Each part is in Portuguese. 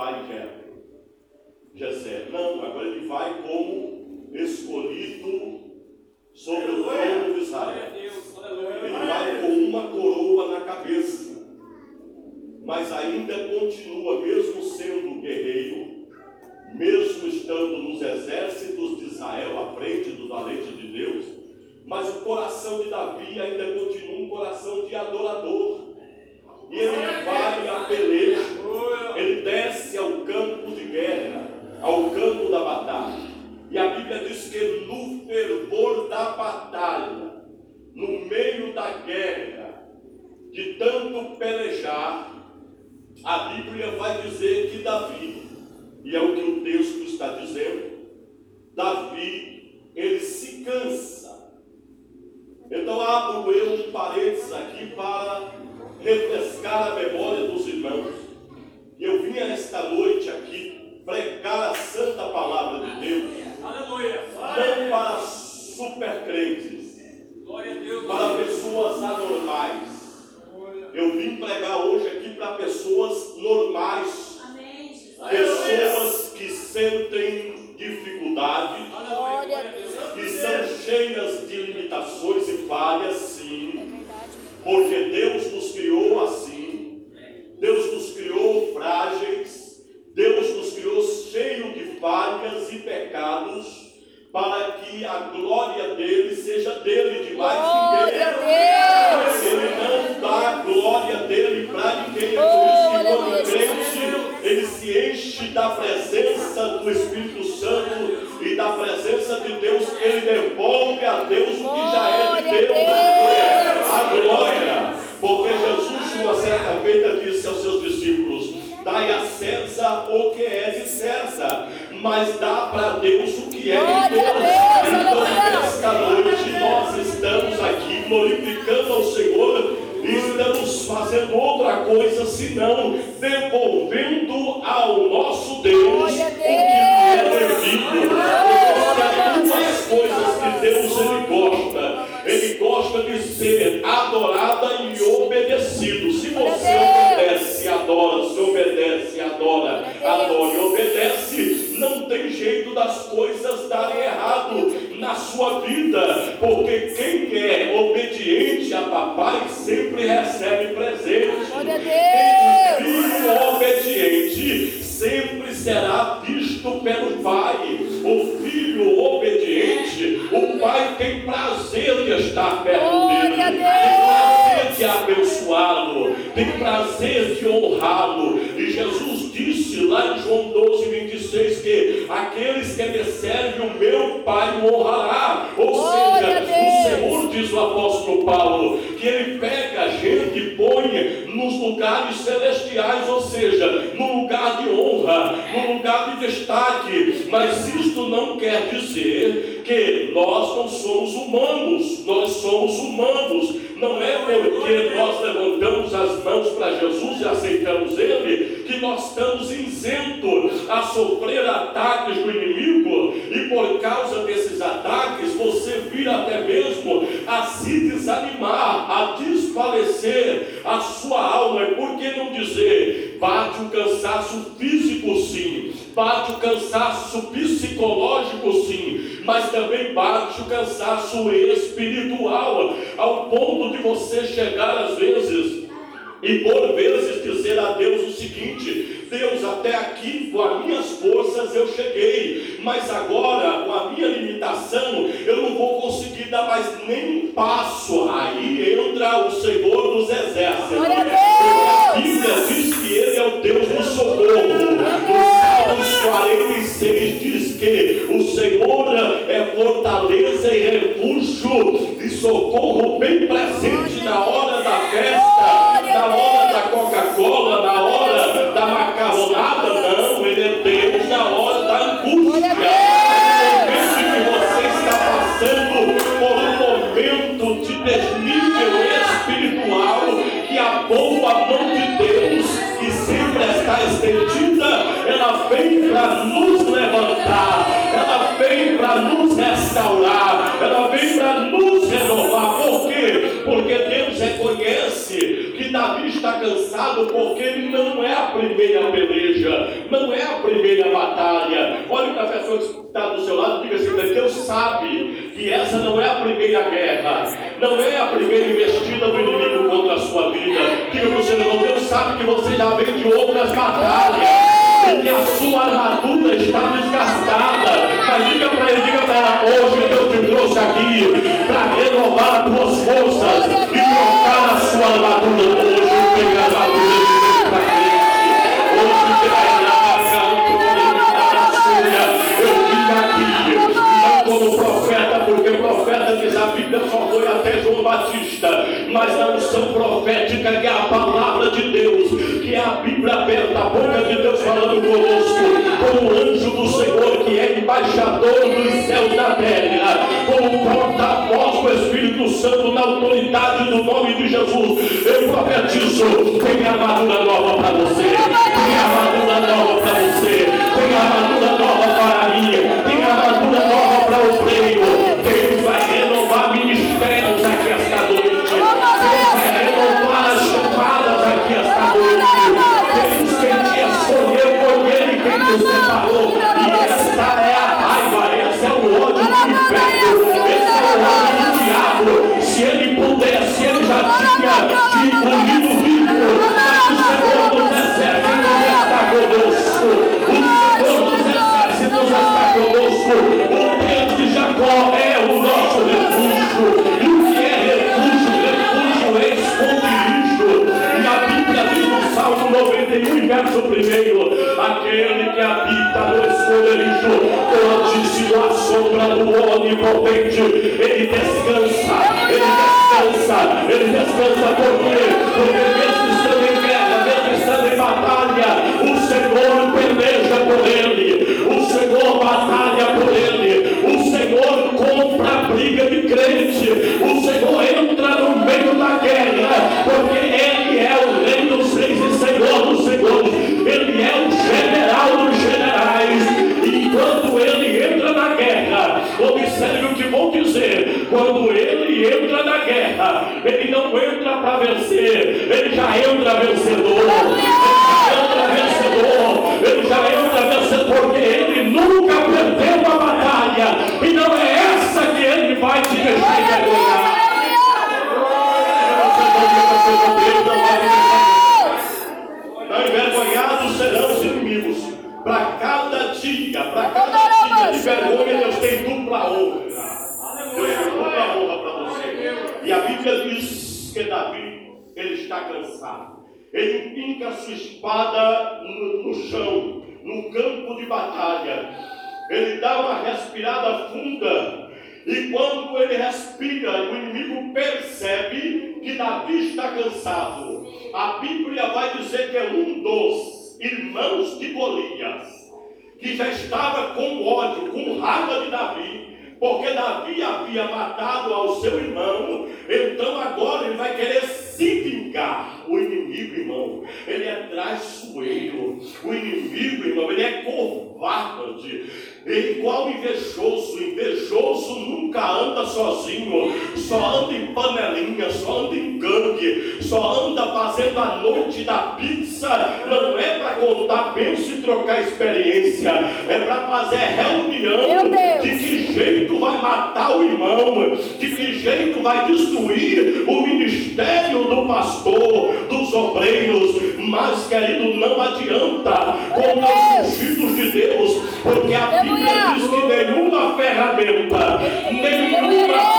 vai Jessé. Não, agora ele vai como escolhido sobre o reino de Israel. Ele vai com uma coroa na cabeça. Mas ainda continua, mesmo sendo guerreiro, mesmo estando nos exércitos de Israel à frente do valente de Deus, mas o coração de Davi ainda continua um coração de adorador. E ele vai a peleja ele desce ao campo de guerra, ao campo da batalha. E a Bíblia diz que no fervor da batalha, no meio da guerra, de tanto pelejar, a Bíblia vai dizer que Davi, e é o que o texto está dizendo, Davi, ele se cansa. Então abro eu um parênteses aqui para refrescar a memória dos irmãos eu vim esta noite aqui pregar a santa palavra de Deus. Aleluia. Não para super crentes, para pessoas anormais. Eu vim pregar hoje aqui para pessoas normais. Pessoas que sentem dificuldade, que são cheias de limitações e falhas, sim. Porque Deus nos criou assim. Deus nos criou prazer de honrá-lo. E Jesus disse lá em João 12, 26 que aqueles que me servem, o meu Pai o honrará. Ou Glória seja, o. Senhor diz o apóstolo Paulo que ele pega a gente e põe nos lugares celestiais, ou seja, no lugar de honra, no lugar de destaque. Mas isto não quer dizer que nós não somos humanos, nós somos humanos. Não é porque nós levantamos as mãos para Jesus e aceitamos Ele que nós estamos isentos a sofrer ataques do inimigo e por causa desses ataques você vira até mesmo a se desanimar, a desfalecer a sua alma. E por que não dizer? Bate o cansaço físico, sim, bate o cansaço psicológico, sim, mas também bate o cansaço espiritual, ao ponto de você chegar às vezes e por vezes dizer a Deus o seguinte: Deus, até aqui com as minhas forças eu cheguei, mas agora com a minha limitação eu não vou conseguir dar mais nem um passo. Aí entra o Senhor dos Exércitos. A Bíblia diz que Ele é o Deus do socorro. Salmos 46 diz que o Senhor é fortaleza e refúgio e socorro bem presente na hora da festa, porque ele não é a primeira peleja, não é a primeira batalha. Olhe para a que está do seu lado e diga assim: Deus sabe que essa não é a primeira guerra, não é a primeira investida do inimigo contra a sua vida. Diga para o irmão: Deus sabe que você já vem de outras batalhas. E que a sua armadura está desgastada. Mas diga para ele, diga para ela, hoje Deus te trouxe aqui para renovar as tuas forças e trocar a sua armadura. Hoje mas a unção profética que é a palavra de Deus, que é a Bíblia aberta, a boca de Deus falando conosco, como anjo do Senhor, que é embaixador dos céus da terra, como porta-voz do Espírito Santo na autoridade do nome de Jesus. Eu profetizo, tem armadura nova para você, tem armadura verso primeiro, aquele que habita no esconderijo, antes da sombra do onipotente, ele descansa, ele descansa, ele descansa por quê? Porque mesmo estando em guerra, mesmo estando em batalha, o Senhor peleja por ele, o Senhor batalha por ele. Senhor compra a briga de crente, o Senhor entra no meio da guerra, porque ele é o rei dos reis e senhor dos senhores, ele é o general dos generais, e enquanto ele entra na guerra, observe o que vou dizer, quando ele entra na guerra, ele não entra para vencer, ele já entra vencedor, envergonhados serão os inimigos. Para cada dia, para cada dia de vergonha, Deus tem dupla honra. Deus tem dupla honra para você. E a Bíblia diz que Davi, ele está cansado. Ele empinca a sua espada no, no chão, no campo de batalha. Ele dá uma respirada funda. E quando ele respira, o inimigo percebe que Davi está cansado. A Bíblia vai dizer que é um dos irmãos de Golias, que já estava com ódio, com raiva de Davi, porque Davi havia matado ao seu irmão, então agora ele vai querer se vingar. O inimigo, irmão, ele é traiçoeiro. O inimigo, irmão, ele é covarde. Igual invejoso. Invejoso nunca anda sozinho, só anda em panelinha, só anda em gangue, só anda fazendo a noite da pizza. Não é para contar bênção e trocar experiência, é para fazer reunião de que jeito vai matar o irmão, de que jeito vai destruir o ministério do pastor, dos obreiros. Mas, querido, não adianta com os ungidos de Deus, porque a Bíblia diz que nenhuma ferramenta, nenhuma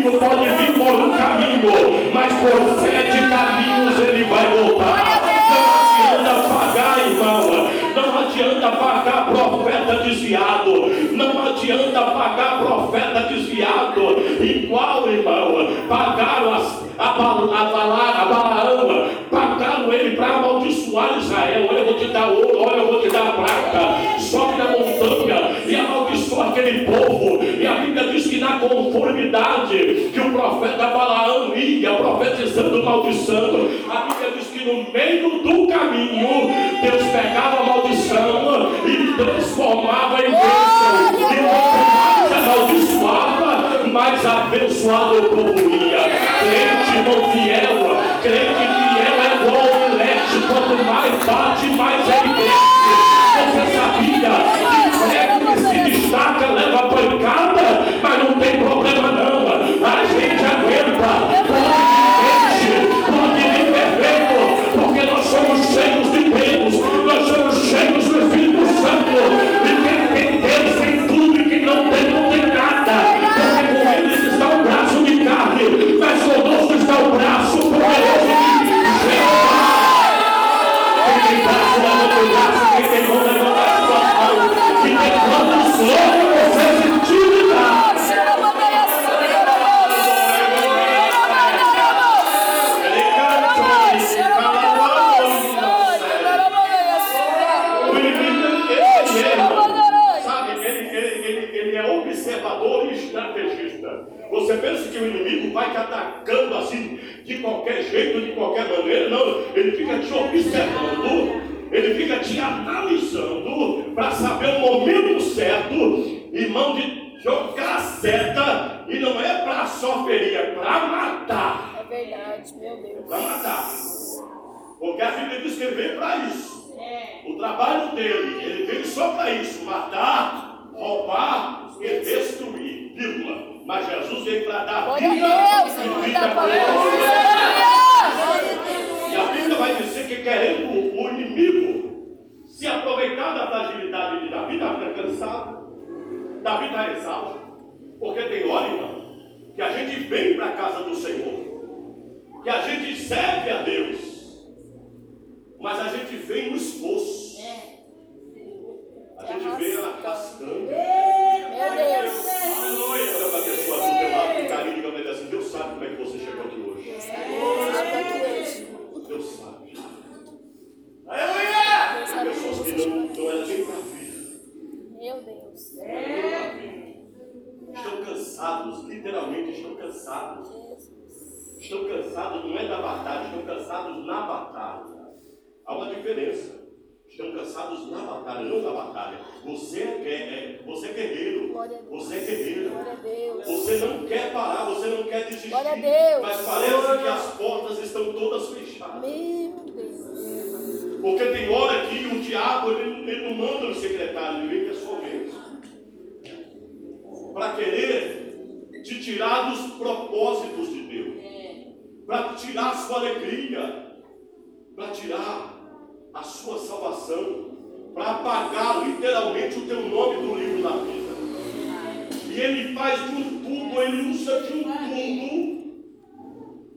inimigo pode vir por um caminho, mas por sete caminhos ele vai voltar. Não adianta pagar, irmão. Não adianta pagar profeta desviado. Não adianta pagar profeta desviado. Igual, irmão, pagaram as, a, a, a Balaão, pagaram ele para amaldiçoar Israel. Olha, eu vou te dar ouro, olha, eu vou te dar prata. Sobe na montanha e amaldiçoa aquele povo. E a Bíblia diz que na conformidade que o profeta Balaão ia profetizando, maldiçando, a Bíblia diz que no meio do caminho, Deus pegava a maldição e transformava em bênção. E quanto mais amaldiçoava, mais abençoado o povo ia. Crente não fiel, crente fiel é igual ao leite, quanto mais bate, mais ele cresce. Você sabia que cansado. Davi está exausto. Porque tem hora, irmão, que a gente vem para a casa do Senhor. Que a gente serve a Deus. Mas a gente vem no esforço. A gente vem arrastando. Meu Deus. Aleluia. Olha para a pessoa do teu lado com carinho e assim, Deus sabe como é que você chegou aqui hoje. Deus sabe. Aleluia! Tem pessoas que não, não eram nem para vir. Meu Deus. não eram nem pra vir. Estão cansados, literalmente estão cansados. Jesus. Estão cansados não é da batalha, estão cansados na batalha. Há uma diferença. Estão cansados na batalha, não na batalha. Você é, é- você é guerreiro. Glória a Deus. Você é guerreiro. Glória a Deus. Você não quer parar, você não quer desistir. Glória a Deus. Mas parece que as portas estão todas fechadas. Meu Deus. Porque tem hora que o diabo ele, ele não manda o secretário, ele vem pessoalmente. Para querer te tirar dos propósitos de Deus. Para tirar a sua alegria. Para tirar a sua salvação. Para apagar literalmente o teu nome do livro da vida. E ele faz de um tudo, ele usa de um tudo.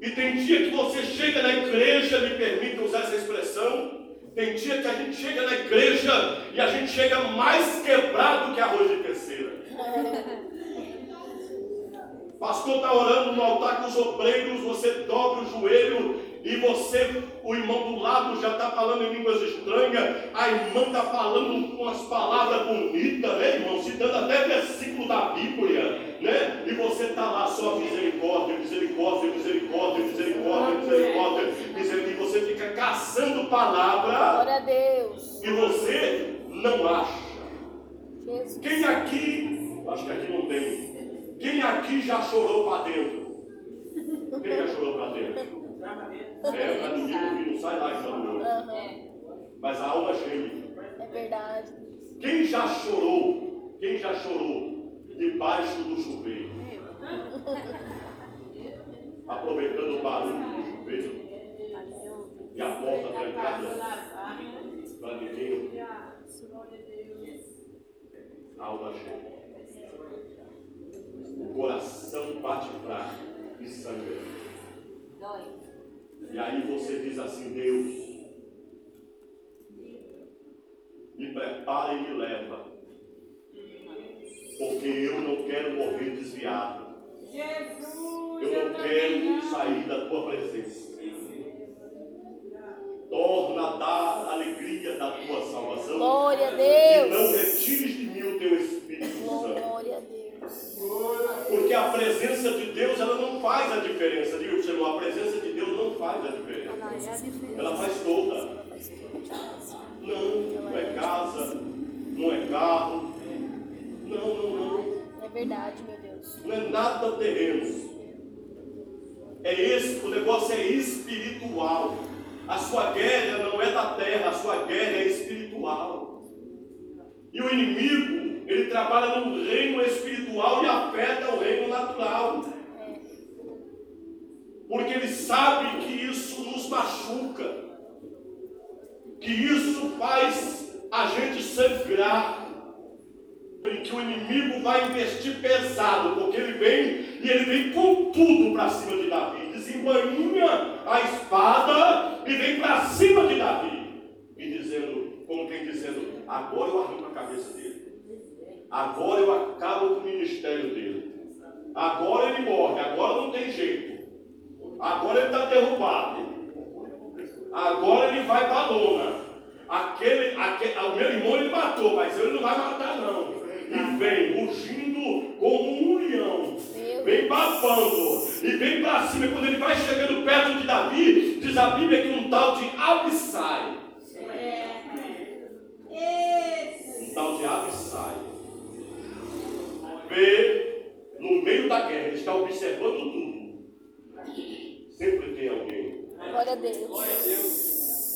E tem dia que você chega na igreja, me permita usar essa expressão. Tem dia que a gente chega na igreja e a gente chega mais quebrado que arroz de terceira. Pastor está orando no altar com os obreiros, você dobra o joelho e você, o irmão do lado, já está falando em línguas estranhas, a irmã está falando com as palavras bonitas, né, irmão? Citando até versículo da Bíblia, né? E você está lá só misericórdia, misericórdia, misericórdia, misericórdia, misericórdia, misericórdia, e você fica caçando palavra Glória a Deus. e você não acha. Jesus. Quem aqui, acho que aqui não tem, quem aqui já chorou para dentro? Quem já chorou para dentro? É, domingo que não sai lá chorando. Aham. Mas a alma cheia. É verdade. Quem já chorou? Quem já chorou debaixo do chuveiro? Aproveitando o barulho do chuveiro e a porta trancada para ninguém ouvir. Alma cheia. O coração bate fraco e sangra. E aí você diz assim, Deus, me prepara e me leva. Porque eu não quero morrer desviado. Eu não quero sair da tua presença. Torna a dar a alegria da tua salvação. Glória a E não Deus. retires de mim o teu Espírito Santo. Glória a Deus. Porque a presença de Deus ela não faz a diferença. Irmão, a presença de Deus faz a diferença. Ela faz toda. Não, não é casa, não é carro. Não, não, não. É verdade, meu Deus. Não é nada terreno. É esse, o negócio é espiritual. A sua guerra não é da terra, a sua guerra é espiritual. E o inimigo, ele trabalha no reino espiritual e afeta o reino natural. Porque ele sabe que isso nos machuca. Que isso faz a gente sangrar. E que o inimigo vai investir pesado, porque ele vem e ele vem com tudo para cima de Davi. Desembainha a espada e vem para cima de Davi. E dizendo, como quem dizendo, agora eu arranco a cabeça dele. Agora eu acabo com o ministério dele. Agora ele morre, agora não tem jeito. Agora ele está derrubado. Agora ele vai para a lona. Aquele, aquele, o meu irmão ele matou, mas ele não vai matar não. E vem rugindo como um leão. Vem babando. E vem para cima. E quando ele vai chegando perto de Davi, diz a Bíblia que um tal de Abissai. Um tal de Abissai. Vê no meio da guerra, ele está observando tudo. Sempre tem alguém. Glória a Deus.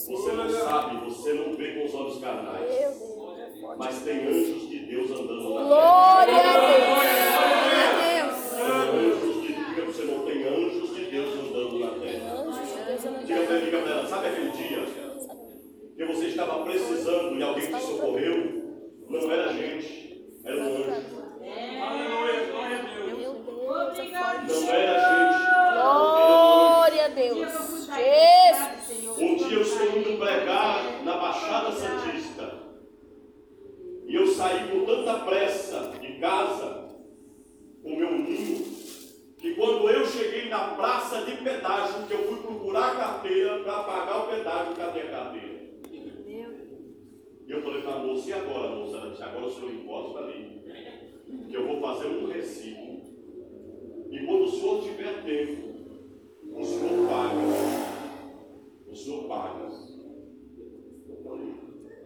Você não sabe, você não vê com os olhos carnais. Meu Deus. é forte. Mas tem anjos de Deus andando na terra. Glória a Deus. Tem anjos de diga você não tem anjos de Deus andando na terra. Anjos de Deus, eu não Diga para ele, diga para ela, sabe aquele dia que você estava precisando e alguém te socorreu? Não era gente, Eu falei para a moça, e agora, moça? Ela disse, agora o senhor encosta ali, que eu vou fazer um recibo. E quando o senhor tiver tempo, o senhor paga. O senhor paga. Eu falei,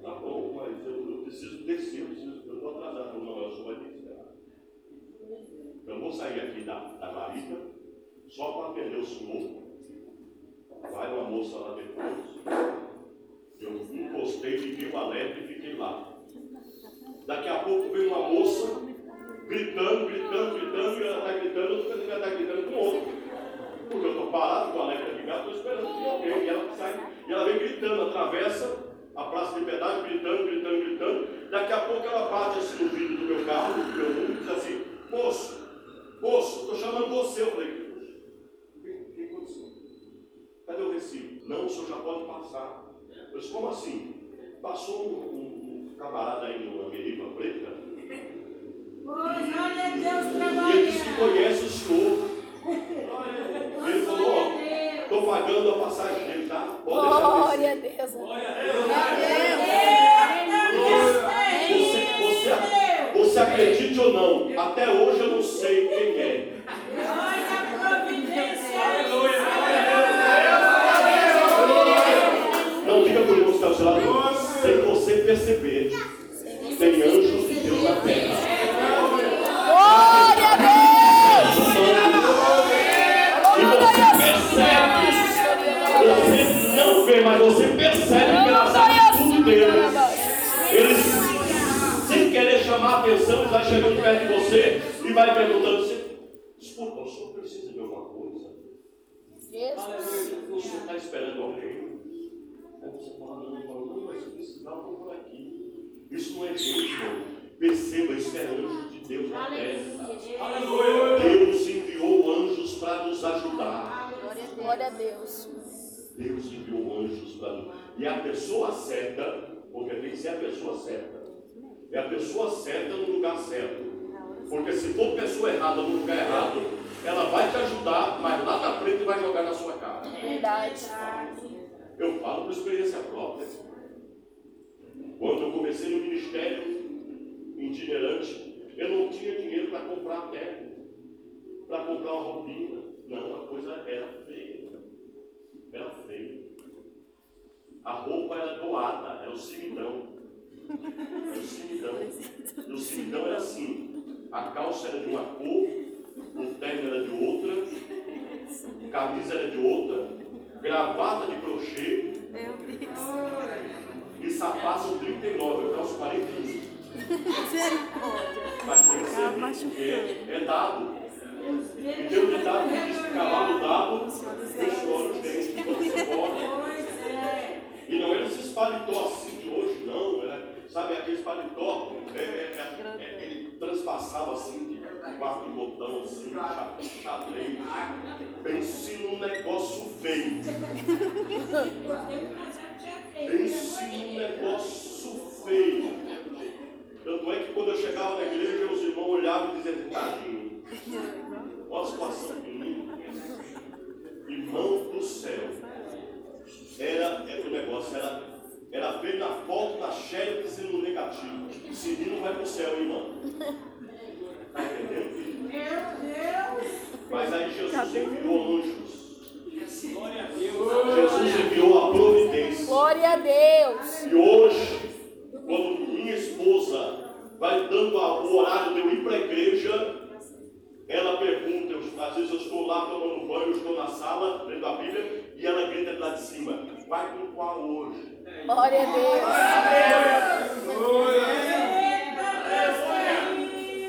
tá bom, mas eu, eu preciso descer, eu preciso, eu estou atrasado, não, eu só vai ter que esperar. Eu vou sair aqui da, da guarita, só para atender o senhor. Vai uma moça lá depois. Eu encostei, fiquei com a letra e fiquei lá. Daqui a moça gritando, gritando, gritando, e ela está gritando, que ela está gritando com outro. Porque eu estou parado com a letra ligada, estou esperando que. E ela sai, e ela vem gritando, atravessa a praça de pedágio, gritando, gritando, gritando. Daqui a pouco ela bate assim no vidro do meu carro, do meu mundo, e diz assim, moço, moço, estou chamando você. Eu falei, o que aconteceu? Cadê o recibo? Não, o senhor já pode passar. Eu disse, como assim? Passou um, um, um camarada aí numa meriva preta. Glória a Deus E ele trabalhando. conhece o senhor. Ele falou, ó, estou pagando a passagem dele, tá? Pode Glória a descer. Deus. Você, você, você acredite ou não, até hoje eu não sei quem é. Não diga por seu lado, sem você perceber. Tem anjos deles. Eles, sem querer chamar a atenção, vai chegando perto de você e vai perguntando: "Você- Desculpa, o senhor precisa de alguma coisa? Jesus. O senhor está esperando alguém? Aí você fala: Não, não, não, mas eu vou por aqui. Isso não é Deus, irmão. Perceba, isso é anjo de Deus na terra. Deus enviou anjos para nos ajudar. Glória a Deus. Deus enviou anjos para nos E a pessoa certa, porque tem que ser a pessoa certa. É a pessoa certa no lugar certo. Porque se for pessoa errada no lugar errado, ela vai te ajudar, mas lá na frente vai jogar na sua cara. Verdade. Eu falo por experiência própria. Quando eu comecei no ministério itinerante, eu não tinha dinheiro para comprar terno, para comprar uma roupinha. Não, a coisa era feia. Era feia. A roupa era doada, era o cimitão. Era o cimitão. E o cimitão era assim. A calça era de uma cor, o terno era de outra, camisa era de outra, gravata de crochê e sapato 39, eu calço 41. Mas tem que ser porque é dado. E tem um ditado que diz que cavalo dado, os choros dentes quando se morre. E não era esses paletó assim de hoje, não. Era, sabe, aqueles paletó, é, é, é, é, ele transpassava assim, de quatro botão assim, xadrez. Pense num negócio feio. Pense num negócio feio. Tanto é que quando eu chegava na igreja, os irmãos olhavam e diziam, tadinho. Olha a situação de mim. Irmão do céu. Era, era o negócio, era, era ver na foto da Shelly dizendo no negativo. Esse não vai para o céu, irmão. Está entendendo? filho? Mas aí Jesus enviou anjos. Jesus enviou a providência. Glória a Deus. E hoje, quando minha esposa vai dando a- o horário de eu ir para a igreja, ela pergunta, eu- às vezes eu estou lá tomando banho, eu estou na sala, lendo a Bíblia, e ela grita lá de cima, vai com qual hoje? Glória a Deus.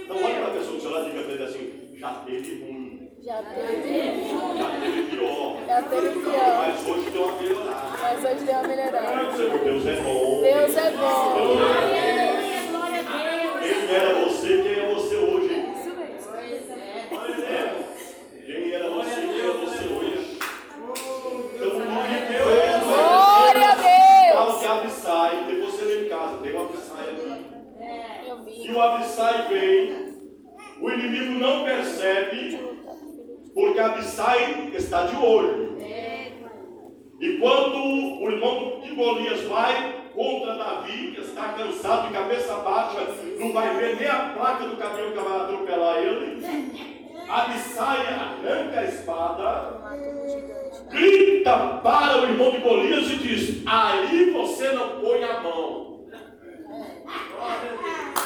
Então olha para a pessoa do seu lado e diga para ele assim, já teve ruim, Já teve, já teve pior, já teve pior. mas hoje deu uma melhorada. Mas hoje deu uma melhorada. Dizer, Deus é bom. Deus é bom. Quem era você, quem é você hoje? É. Quem era você, quem é você hoje? Então, o que Deus é Glória a Fala Deus. que Abissai, depois você lê em casa, tem um Abissai aqui. Eu vi. E o Abissai vem, o inimigo não percebe, porque Abissai está de olho. E quando o irmão de Golias vai, contra Davi, que está cansado de cabeça baixa, não vai ver nem a placa do caminhão que vai atropelar ele. Abissai arranca a espada, grita para o irmão de Golias e diz: Aí você não põe a mão.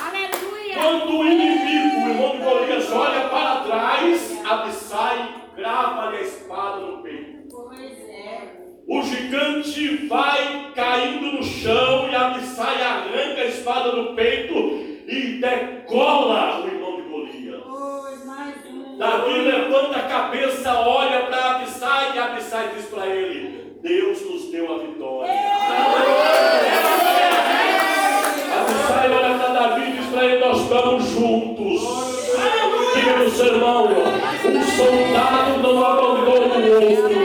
Aleluia. Quando o inimigo, o irmão de Golias, olha para trás, Abissai crava-lhe a espada no peito. É. O gigante vai caindo no chão e Abissai arranca a espada do peito e decola o irmão de Golias. Davi levanta a cabeça, olha para Abissai e Abissai diz para ele: Deus nos deu a vitória. Abissai juntos. Diga no sermão: Um soldado não abandona o outro.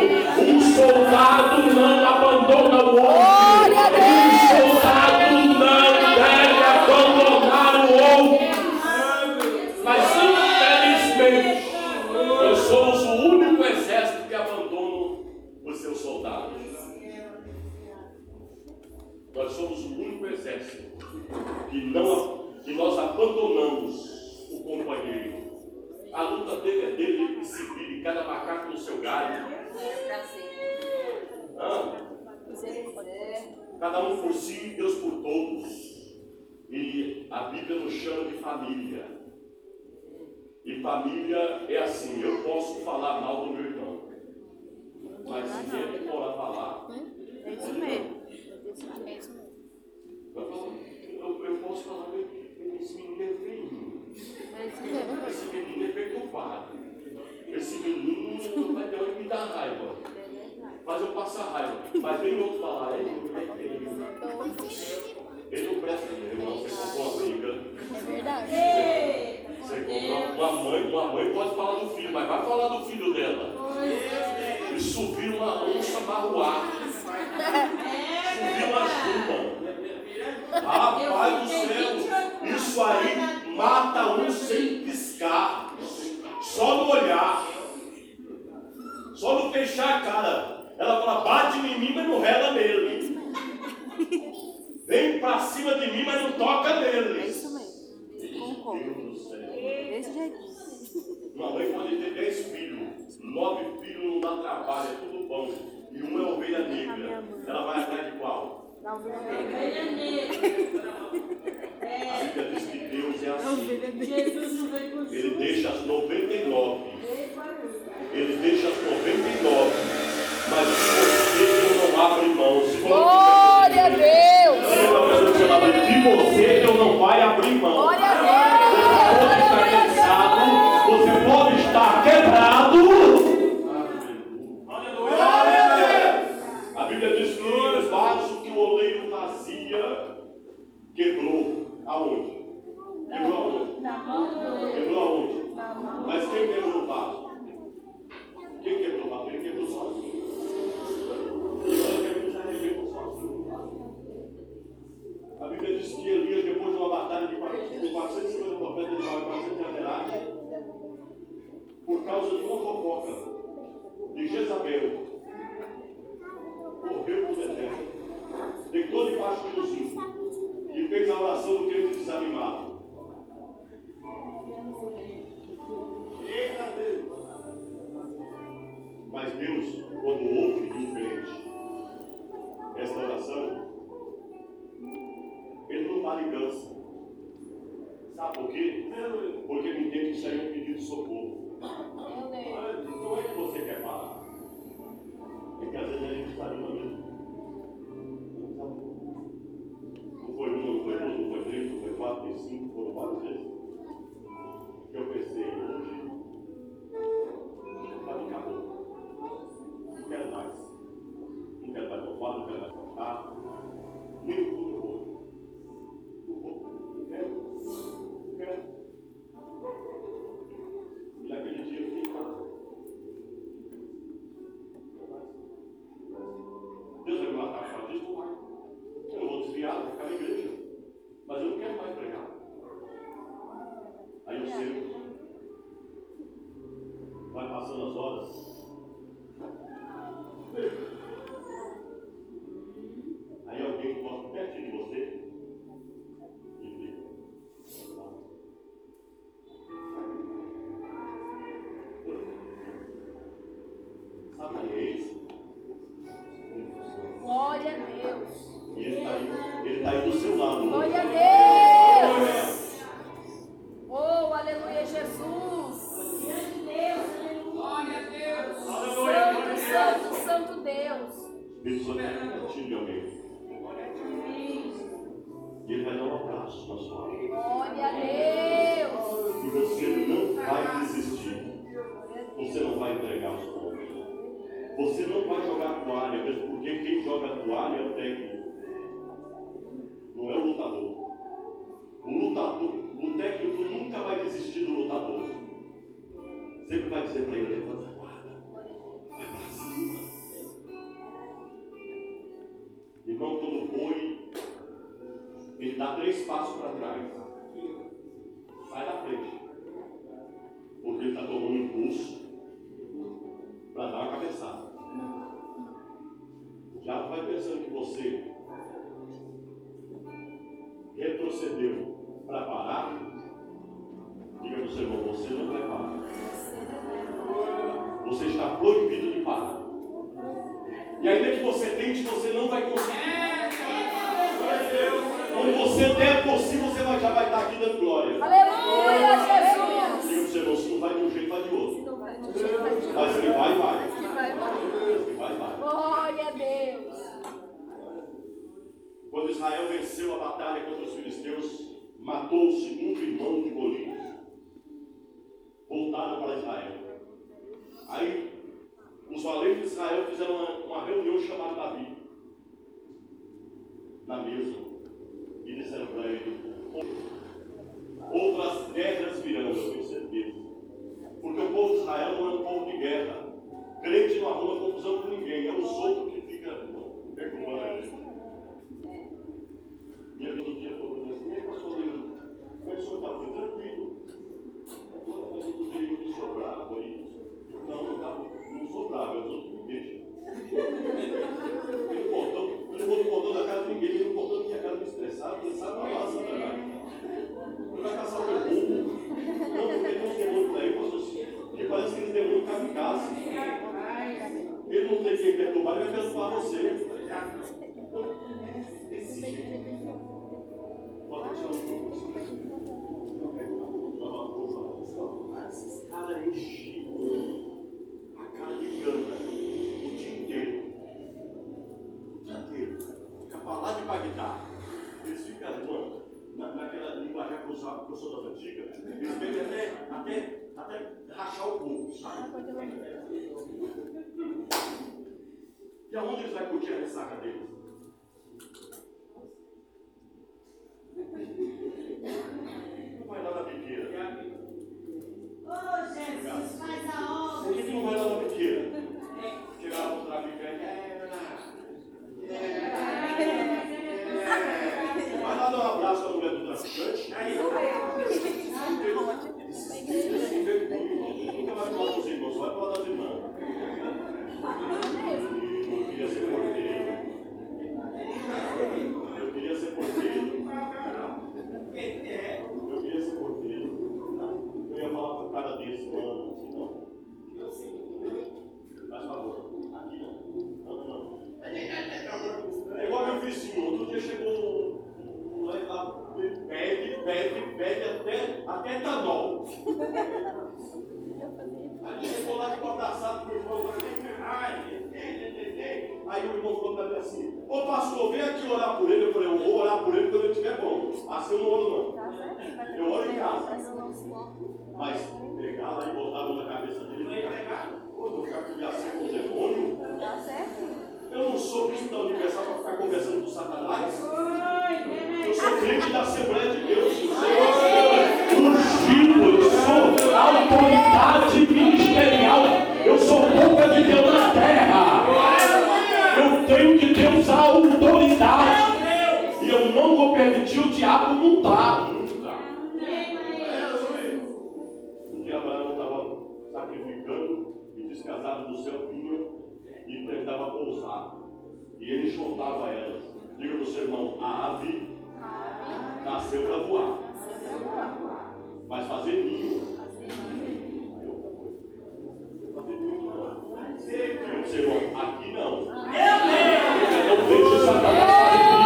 Um soldado não abandona o outro. Vire, cada macaco no seu galho. Hã? Cada um por si, Deus por todos. E a Bíblia nos chama de família. E família é assim, eu posso falar mal do meu irmão. Mas se ele for falar, É isso mesmo. É isso mesmo. eu, eu posso falar, esse menino é feio. É. Esse menino é perturbado. Esse menino vai ter hora que me dá raiva. Mas eu passo a raiva. Mas vem outro falar, ele é feio. Ele não presta, irmão. Você comprou uma briga. Você compra uma mãe, uma mãe pode falar do filho, mas vai falar do filho dela. Isso vira uma onça. Isso vira uma chuva. Rapaz do céu, isso aí mata um sem piscar. Só no olhar. Só no fechar a cara. Ela fala, bate em mim, mas não rela nele. Vem pra cima de mim, mas não toca É nele. isso mesmo. Concordo. Deus do céu. Desse jeito. Uma mãe pode ter dez filhos, nove filhos não dá trabalho, é tudo bom. E uma é ovelha negra. Ela vai atrás de qual? Dele. Ovelha negra. A Bíblia diz que Deus é assim. Jesus não veio com Ele deixa as 99. sempre vai dizer para ele: levanta a guarda, vai para cima. Irmão, todo boi, ele dá três passos para trás. O assim: Ô pastor, vem aqui orar por ele. Eu falei: Eu vou orar por ele quando ele estiver bom. Assim eu não oro, não. Eu oro em casa. Mas pegar lá e botar a mão na cabeça dele, não é pegar. Eu vou ficar assim com o demônio. Eu não sou cristão universal para ficar conversando com Satanás. Eu sou crente da Assembleia de Deus. Eu sou ungido, eu sou autoridade ministerial. Eu sou boca de Deus na terra tenho de Deus a autoridade. E eu não vou permitir o diabo mudar. Nunca. Um dia Abraão estava sacrificando e descasado do seu vinho então e tentava pousar. E ele chutava ela Diga para o seu irmão, a ave nasceu para voar. Mas fazer ninho. Fazer ninho. Fazer ninho. Aqui não. eu Deus! Não deixe Satanás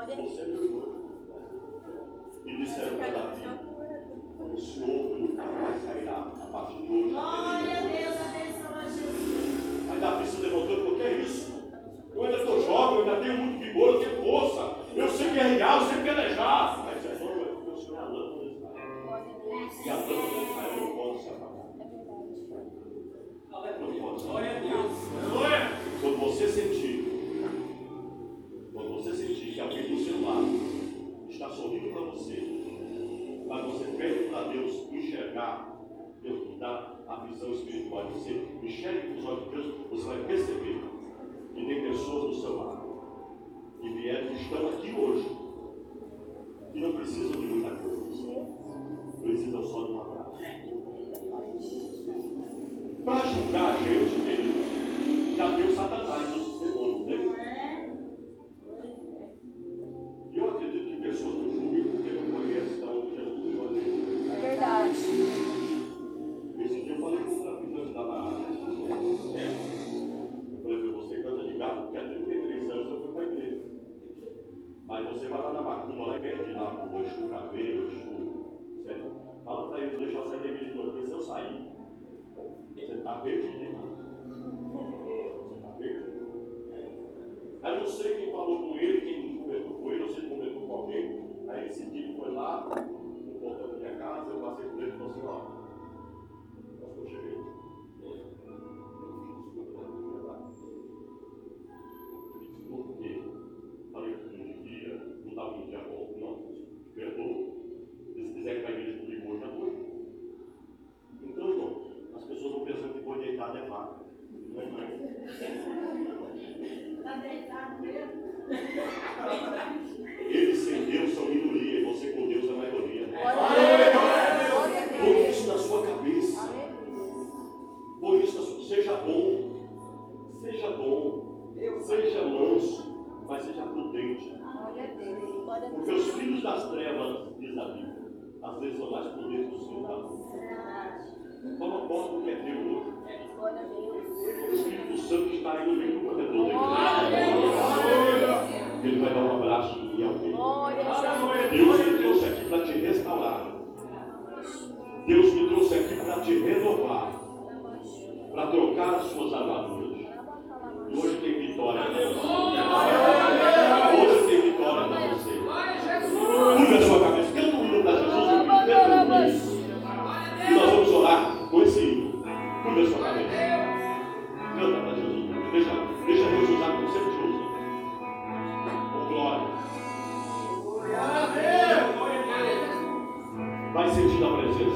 glória. E disseram para Davi: eu sei quem falou com ele, quem conversou com ele, ou se conversou com alguém. Aí esse tipo foi lá, no portão da minha casa, eu passei por ele e falei assim, ó. o. Ou oh, glória. Vai sentir a presença.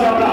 Deus